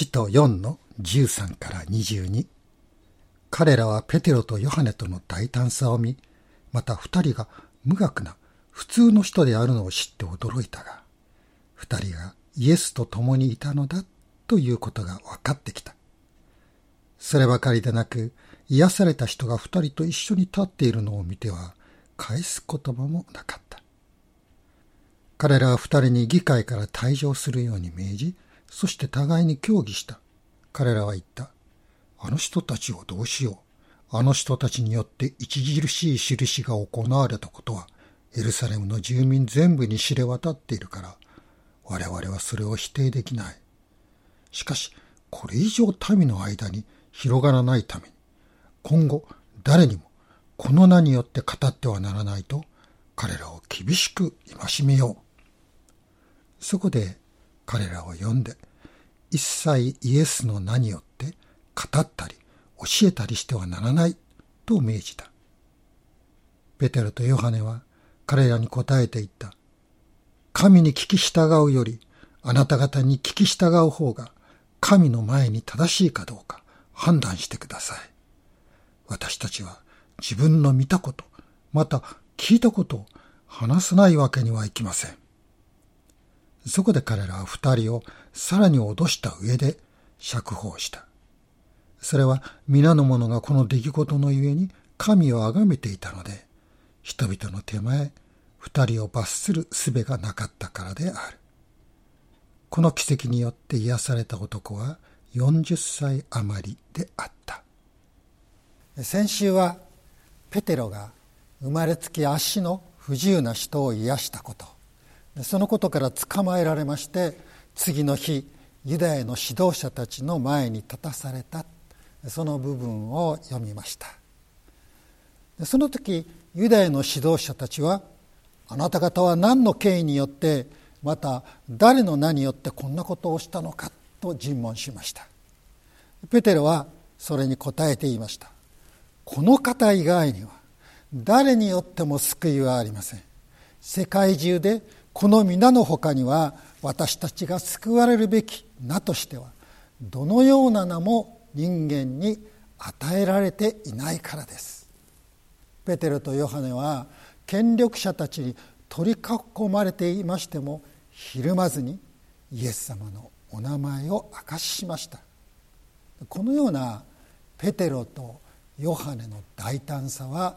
使徒4の13から22彼らはペテロとヨハネとの大胆さを見また二人が無学な普通の人であるのを知って驚いたが二人がイエスと共にいたのだということが分かってきた。そればかりでなく癒された人が二人と一緒に立っているのを見ては返す言葉もなかった。彼らは二人に議会から退場するように命じそして互いに協議した。彼らは言った。あの人たちをどうしよう。あの人たちによって著しい印が行われたことは、エルサレムの住民全部に知れ渡っているから、我々はそれを否定できない。しかし、これ以上民の間に広がらないために、今後誰にもこの名によって語ってはならないと、彼らを厳しく戒めよう。そこで彼らを呼んで、一切イエスの名によって語ったり教えたりしてはならないと命じた。ペテロとヨハネは彼らに答えて言った。神に聞き従うより、あなた方に聞き従う方が神の前に正しいかどうか判断してください。私たちは自分の見たこと、また聞いたことを話さないわけにはいきません。そこで彼らは二人をさらに脅した上で釈放した。それは皆の者がこの出来事のゆえに神を崇めていたので、人々の手前、二人を罰する術がなかったからである。この奇跡によって癒された男は40歳余りであった。先週はペテロが生まれつき足の不自由な人を癒したこと。そのことから捕まえられまして次の日ユダヤの指導者たちの前に立たされた。その部分を読みました。その時ユダヤの指導者たちはあなた方は何の権威によってまた誰の名によってこんなことをしたのかと尋問しました。ペテロはそれに答えて言いました。この方以外には誰によっても救いはありません。世界中でこの皆の他には私たちが救われるべき名としてはどのような名も人間に与えられていないからです。ペテロとヨハネは権力者たちに取り囲まれていましてもひるまずにイエス様のお名前を明かししました。このようなペテロとヨハネの大胆さは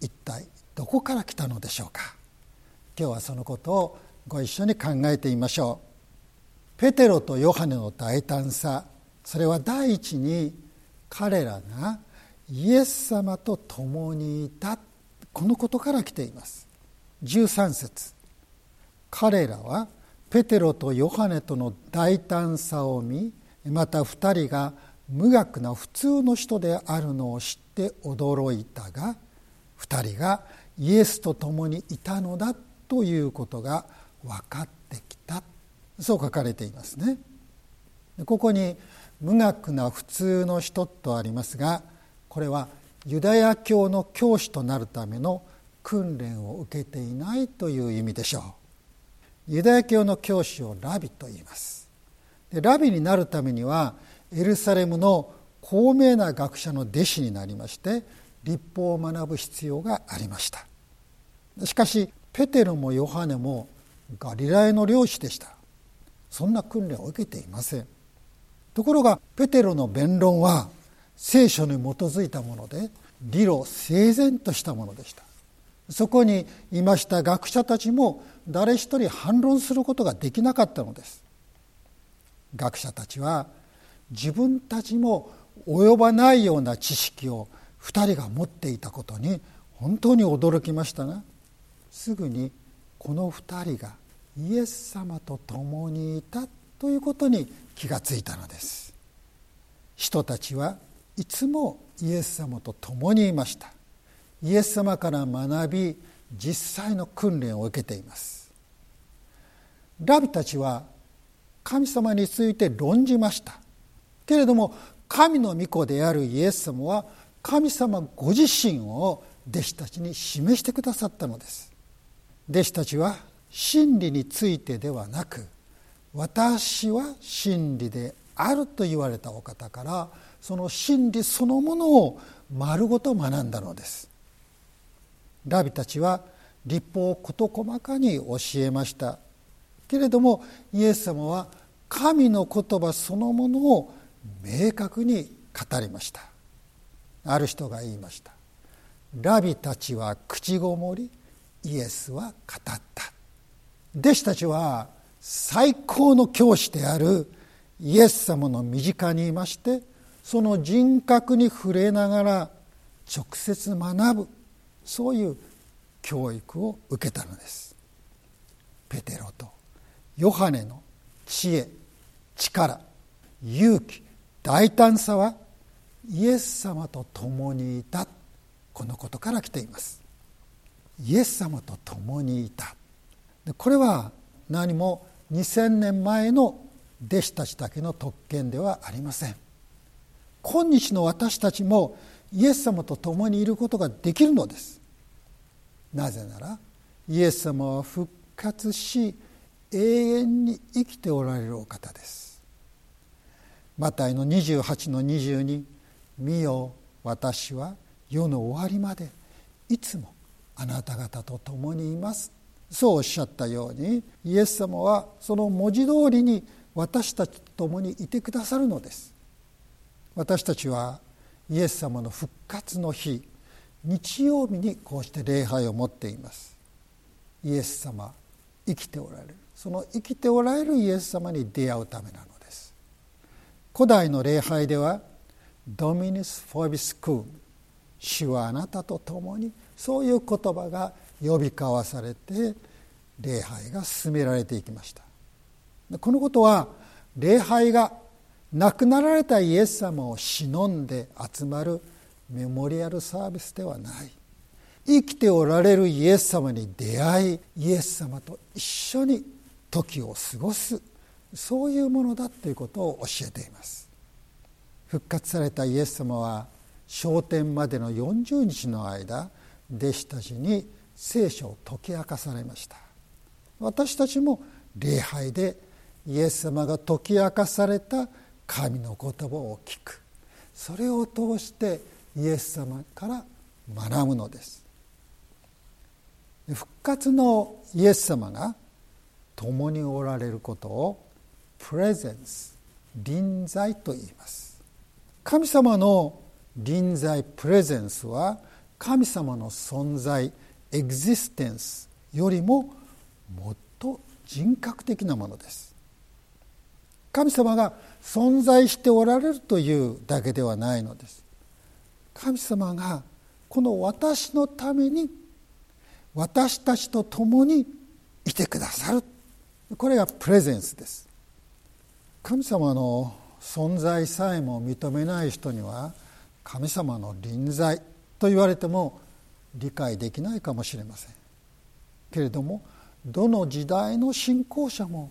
一体どこから来たのでしょうか。今日はそのことをご一緒に考えてみましょう。ペテロとヨハネの大胆さ。それは第一に彼らがイエス様と共にいた。このことから来ています。13節。彼らはペテロとヨハネとの大胆さを見また2人が無学な普通の人であるのを知って驚いたが2人がイエスと共にいたのだということが分かってきた。そう書かれていますね。ここに無学な普通の人とありますがこれはユダヤ教の教師となるための訓練を受けていないという意味でしょう。ユダヤ教の教師をラビと言います。でラビになるためにはエルサレムの高名な学者の弟子になりまして立法を学ぶ必要がありました。しかしペテロもヨハネもガリラヤの漁師でした。そんな訓練を受けていません。ところがペテロの弁論は聖書に基づいたもので理路整然としたものでした。そこにいました学者たちも誰一人反論することができなかったのです。学者たちは自分たちも及ばないような知識を2人が持っていたことに本当に驚きましたがすぐにこの2人がイエス様と共にいたということに気がついたのです。人たちはいつもイエス様と共にいました。イエス様から学び実際の訓練を受けています。ラビたちは神様について論じました。けれども神の御子であるイエス様は神様ご自身を弟子たちに示してくださったのです。弟子たちは真理についてではなく私は真理であると言われたお方からその真理そのものを丸ごと学んだのです。ラビたちは立法を事細かに教えました。けれどもイエス様は神の言葉そのものを明確に語りました。ある人が言いました。ラビたちは口ごもりイエスは語った。弟子たちは最高の教師であるイエス様の身近にいましてその人格に触れながら直接学ぶ。そういう教育を受けたのです。ペテロとヨハネの知恵力勇気大胆さはイエス様と共にいた。このことから来ています。イエス様と共にいた。これは何も2000年前の弟子たちだけの特権ではありません。今日の私たちもイエス様と共にいることができるのです。なぜならイエス様は復活し永遠に生きておられるお方です。マタイの28の22見よ私は世の終わりまでいつもあなた方と共にいます。そうおっしゃったようにイエス様はその文字通りに私たちと共にいてくださるのです。私たちはイエス様の復活の日日曜日にこうして礼拝を持っています。イエス様生きておられる。その生きておられるイエス様に出会うためなのです。古代の礼拝ではドミニス・フォビスクーン主はあなたと共にそういう言葉が呼び交わされて礼拝が進められていきました。このことは礼拝が亡くなられたイエス様を忍んで集まるメモリアルサービスではない。生きておられるイエス様に出会いイエス様と一緒に時を過ごす。そういうものだということを教えています。復活されたイエス様は昇天までの40日の間弟子たちに聖書を解き明かされました。私たちも礼拝でイエス様が解き明かされた神の言葉を聞く。それを通してイエス様から学ぶのです。復活のイエス様が共におられることをプレゼンス臨在と言います。神様の臨在プレゼンスは神様の存在エグジステンスよりももっと人格的なものです。神様が存在しておられるというだけではないのです。神様がこの私のために私たちと共にいてくださる。これがプレゼンスです。神様の存在さえも認めない人には神様の臨在と言われても理解できないかもしれません。けれどもどの時代の信仰者も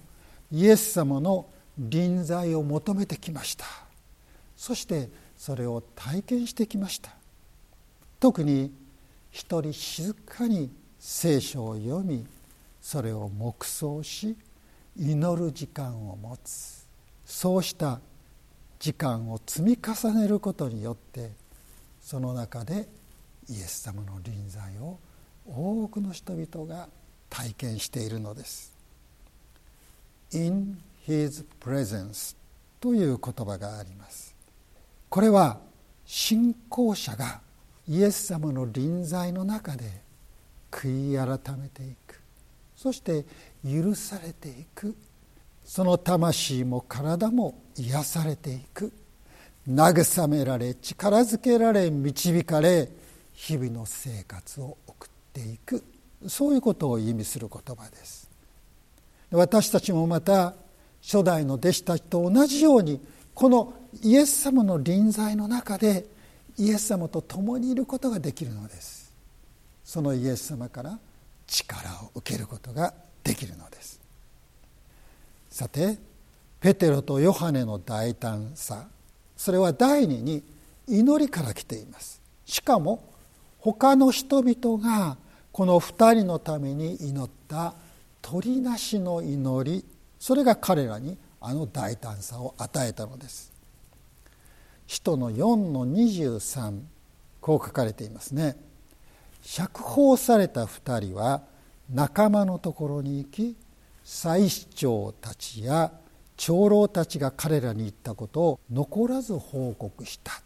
イエス様の臨在を求めてきました。そしてそれを体験してきました。特に一人静かに聖書を読みそれを黙想し祈る時間を持つ。そうした時間を積み重ねることによってその中でイエス様の臨在を多くの人々が体験しているのです。In His presence という言葉があります。これは信仰者がイエス様の臨在の中で悔い改めていくそして許されていくその魂も体も癒されていく慰められ力づけられ導かれ日々の生活を送っていく。そういうことを意味する言葉です。私たちもまた初代の弟子たちと同じようにこのイエス様の臨在の中でイエス様と共にいることができるのです。そのイエス様から力を受けることができるのです。さてペテロとヨハネの大胆さ。それは第二に祈りから来ています。しかも他の人々がこの二人のために祈った鳥なしの祈りそれが彼らにあの大胆さを与えたのです。使徒の4の23こう書かれていますね。釈放された2人は仲間のところに行き祭司長たちや長老たちが彼らに言ったことを残らず報告した。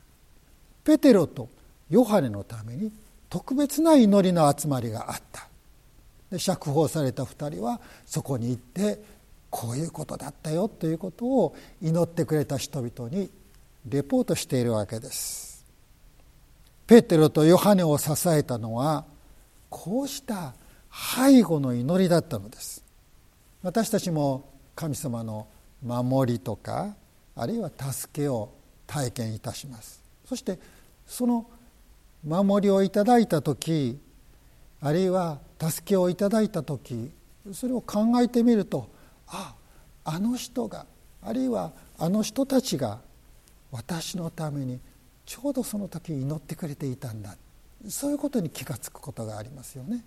ペテロとヨハネのために特別な祈りの集まりがあった。で釈放された2人はそこに行ってこういうことだったよということを祈ってくれた人々にレポートしているわけです。ペテロとヨハネを支えたのはこうした背後の祈りだったのです。私たちも神様の守りとかあるいは助けを体験いたします。そしてその守りをいただいた時あるいは助けをいただいた時それを考えてみるとああの人があるいはあの人たちが私のためにちょうどその時祈ってくれていたんだそういうことに気が付くことがありますよね。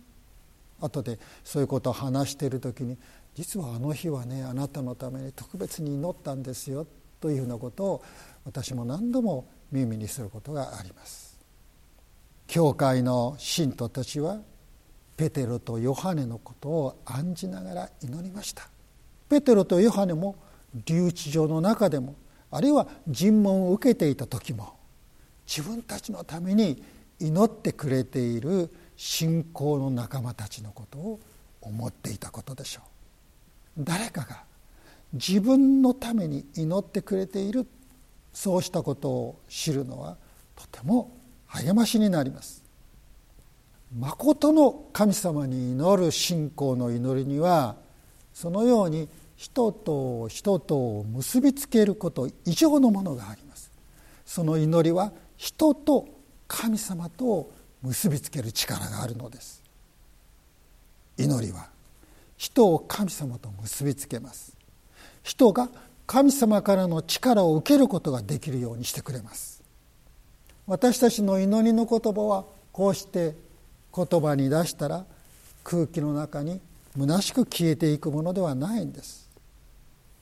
後でそういうことを話している時に実はあの日はねあなたのために特別に祈ったんですよというふうなことを私も何度も耳にすることがあります。教会の信徒たちはペテロとヨハネのことを案じながら祈りました。ペテロとヨハネも留置場の中でもあるいは尋問を受けていた時も自分たちのために祈ってくれている信仰の仲間たちのことを思っていたことでしょう。誰かが自分のために祈ってくれているそうしたことを知るのはとても励ましになります。誠の神様に祈る信仰の祈りにはそのように人と人とを結びつけること以上のものがあります。その祈りは人と神様と結びつける力があるのです。祈りは人を神様と結びつけます。人が神様からの力を受けることができるようにしてくれます。私たちの祈りの言葉はこうして言葉に出したら空気の中に虚しく消えていくものではないんです。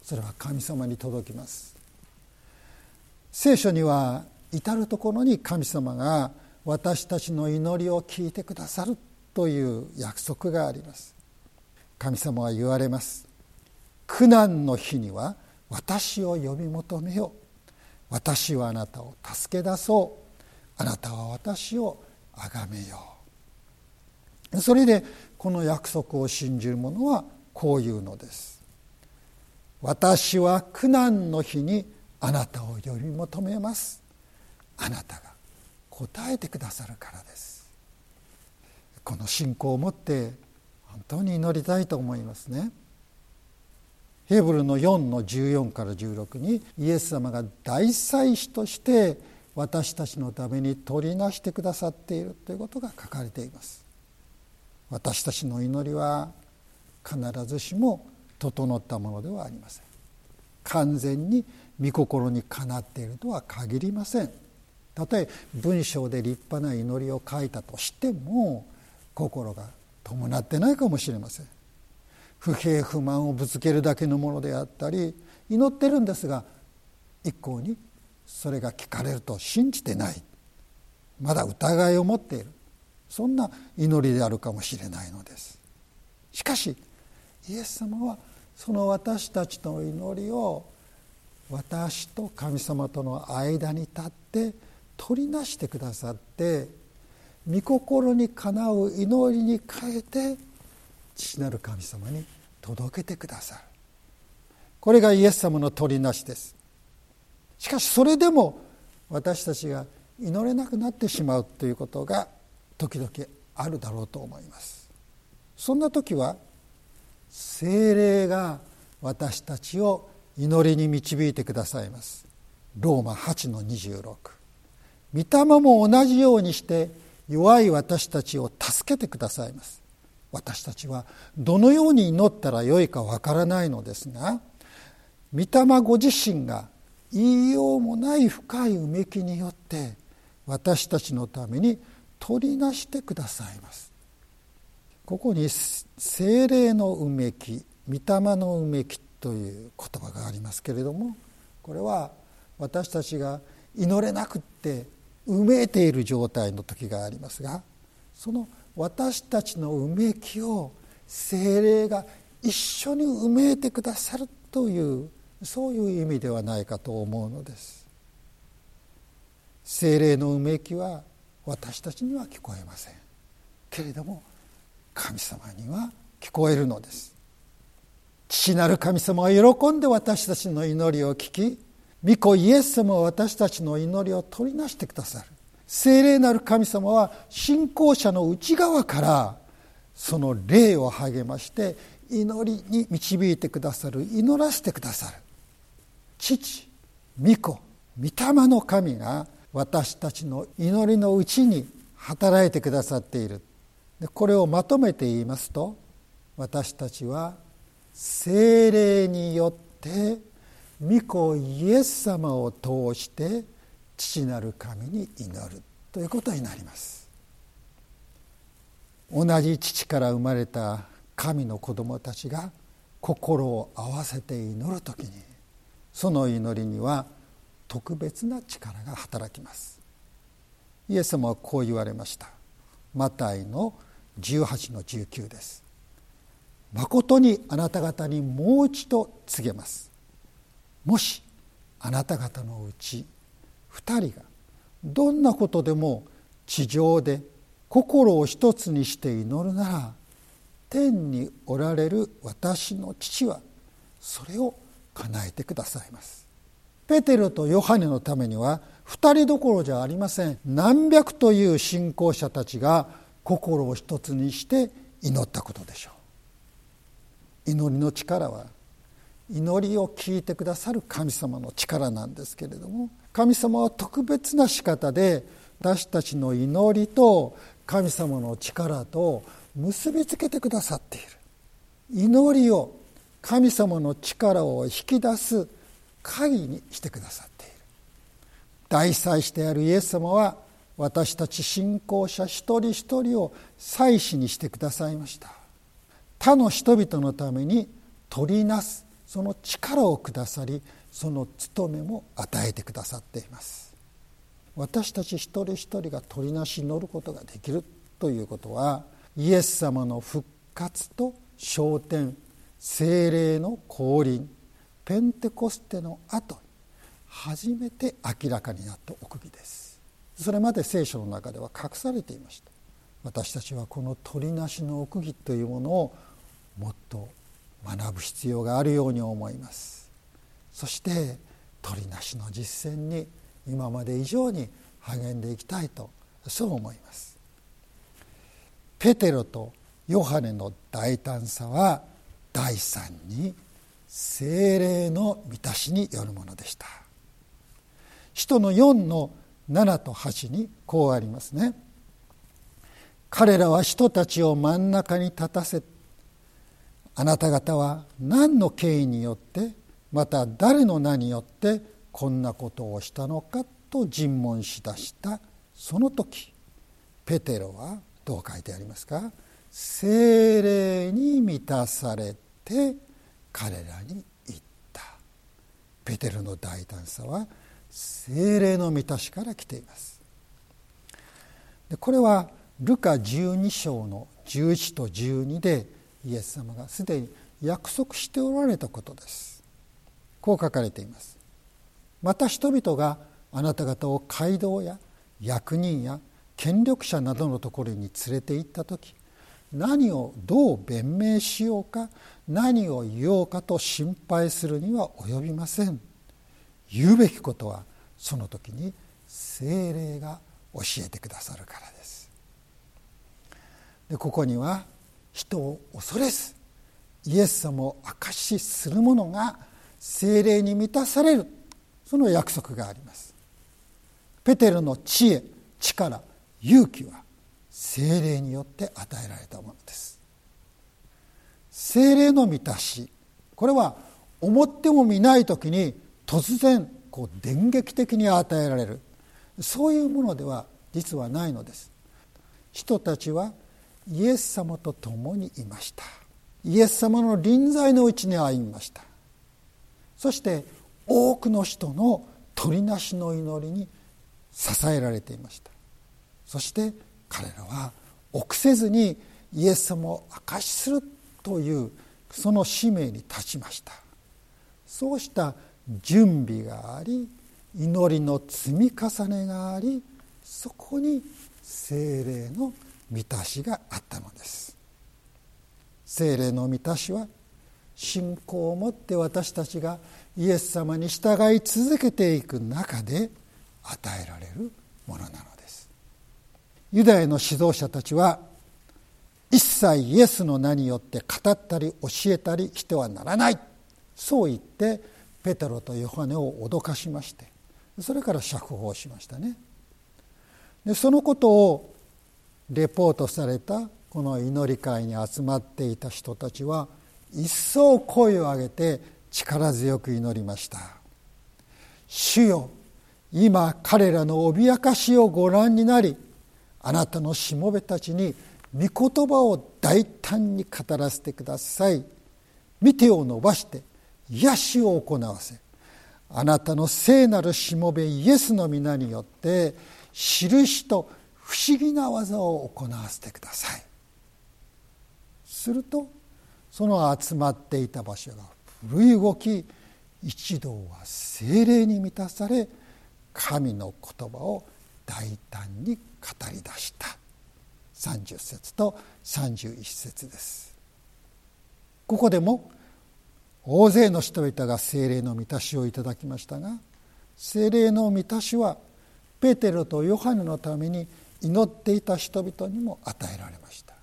それは神様に届きます。聖書には至る所に神様が私たちの祈りを聞いてくださるという約束があります。神様は言われます。苦難の日には私を呼び求めよ私はあなたを助け出そう。あなたは私を崇めよう。それでこの約束を信じる者はこういうのです。私は苦難の日にあなたを呼び求めます。あなたが答えてくださるからです。この信仰を持って本当に祈りたいと思いますね。ヘブルの4の14から16にイエス様が大祭司として私たちのために取りなしてくださっているということが書かれています。私たちの祈りは必ずしも整ったものではありません。完全に御心にかなっているとは限りません。たとえ文章で立派な祈りを書いたとしても心が伴ってないかもしれません。不平不満をぶつけるだけのものであったり祈ってるんですが一向にそれが聞かれると信じてない。まだ疑いを持っている。そんな祈りであるかもしれないのです。しかしイエス様はその私たちの祈りを私と神様との間に立って取りなしてくださって御心にかなう祈りに変えて父なる神様に届けてくださる。これがイエス様の取りなしです。しかしそれでも私たちが祈れなくなってしまうということが時々あるだろうと思います。そんな時は精霊が私たちを祈りに導いてくださいます。ローマ8の26御霊も同じようにして弱い私たちを助けてくださいます。私たちはどのように祈ったらよいかわからないのですが御霊ご自身が言いようもない深いうめきによって私たちのために取りなしてくださいます。ここに精霊のうめき御霊のうめきという言葉がありますけれどもこれは私たちが祈れなくってうめいている状態の時がありますがその私たちのうめきを精霊が一緒にうめいてくださるというそういう意味ではないかと思うのです。精霊のうめきは私たちには聞こえません。けれども神様には聞こえるのです。父なる神様は喜んで私たちの祈りを聞き御子イエス様は私たちの祈りを取りなしてくださる。聖霊なる神様は信仰者の内側からその霊を励まして祈りに導いてくださる祈らせてくださる。父御子御霊の神が私たちの祈りのうちに働いてくださっている。これをまとめて言いますと私たちは精霊によって御子イエス様を通して父なる神に祈る。ということになります。同じ父から生まれた神の子供たちが心を合わせて祈る時にその祈りには特別な力が働きます。イエス様はこう言われました。マタイの18の19です。誠にあなた方にもう一度告げます。もしあなた方のうち2人がどんなことでも地上で心を一つにして祈るなら天におられる私の父はそれを叶えてくださいます。ペテロとヨハネのためには2人どころじゃありません。何百という信仰者たちが心を一つにして祈ったことでしょう。祈りの力は祈りを聞いてくださる神様の力なんですけれども神様は特別な仕方で私たちの祈りと神様の力と結びつけてくださっている。祈りを神様の力を引き出す鍵にしてくださっている。大祭司であるイエス様は私たち信仰者一人一人を祭司にしてくださいました。他の人々のために取りなすその力をくださりその務めも与えてくださっています。私たち一人一人が取りなし乗ることができるということはイエス様の復活と昇天精霊の降臨ペンテコステの後に初めて明らかになった奥義です。それまで聖書の中では隠されていました。私たちはこの取りなしの奥義というものをもっと学ぶ必要があるように思います。そして取りなしの実践に今まで以上に励んでいきたいとそう思います。ペテロとヨハネの大胆さは第三に精霊の満たしによるものでした。使徒の4の7と8にこうありますね。彼らは人たちを真ん中に立たせあなた方は何の経緯によってまた誰の名によってこんなことをしたのかと尋問しだした。その時ペテロはどう書いてありますか？精霊に満たされて彼らに言った。ペテロの大胆さは精霊の満たしから来ています。でこれはルカ12章の11と12でイエス様がすでに約束しておられたことです。こう書かれています。また人々があなた方を街道や役人や権力者などのところに連れて行った時何をどう弁明しようか何を言おうかと心配するには及びません。言うべきことはその時に精霊が教えてくださるからです。でここには人を恐れずイエス様を証しする者が精霊に満たされるその約束があります。ペテロの知恵力勇気は精霊によって与えられたものです。精霊の満たし。これは思ってもみない時に突然こう電撃的に与えられる。そういうものでは実はないのです。人たちはイエス様と共にいました。イエス様の臨在のうちに歩みました。そして多くの人の取りなしの祈りに支えられていました。そして彼らは臆せずにイエス様を証しするというその使命に立ちました。そうした準備があり祈りの積み重ねがありそこに精霊の満たしがあったのです。精霊の満たしは信仰を持って私たちがイエス様に従い続けていく中で与えられるものなのです。ユダヤの指導者たちは一切イエスの名によって語ったり教えたりしてはならない。そう言ってペテロとヨハネを脅かしましてそれから釈放しましたね。でそのことをレポートされたこの祈り会に集まっていた人たちは一層声を上げて力強く祈りました。主よ今彼らの脅かしをご覧になりあなたのしもべたちに御言葉を大胆に語らせてください。見てを伸ばして癒しを行わせ。あなたの聖なるしもべイエスの皆によって印と不思議な技を行わせてください。するとその集まっていた場所が震い動き一同は精霊に満たされ神の言葉を大胆に語り出した。30節と31節です。ここでも大勢の人々が精霊の満たしをいただきましたが精霊の満たしはペテロとヨハネのために祈っていた人々にも与えられました。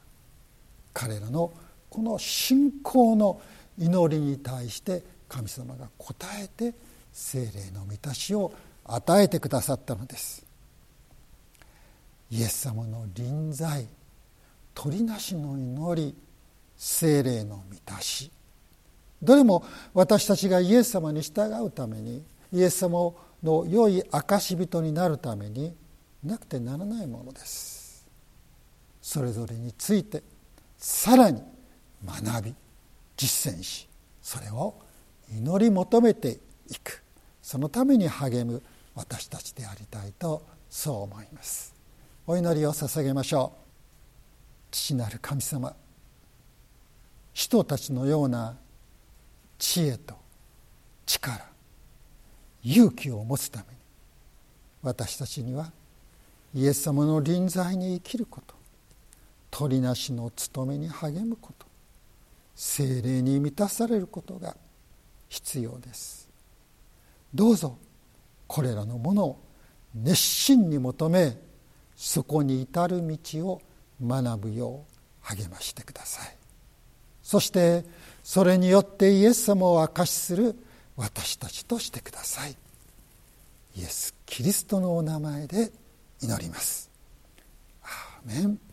彼らのこの信仰の祈りに対して神様が応えて精霊の満たしを与えてくださったのです。イエス様の臨在鳥なしの祈り精霊の満たし。どれも私たちがイエス様に従うためにイエス様の良い証人になるためになくてならないものです。それぞれについてさらに学び実践しそれを祈り求めていく。そのために励む私たちでありたいとそう思います。お祈りを捧げましょう。父なる神様人たちのような知恵と力勇気を持つために私たちにはイエス様の臨在に生きること鳥なしの務めに励むこと精霊に満たされることが必要です。どうぞこれらのものを熱心に求めそこに至る道を学ぶよう励ましてください。そしてそれによってイエス様を証しする私たちとしてください。イエス・キリストのお名前で祈ります。アーメン。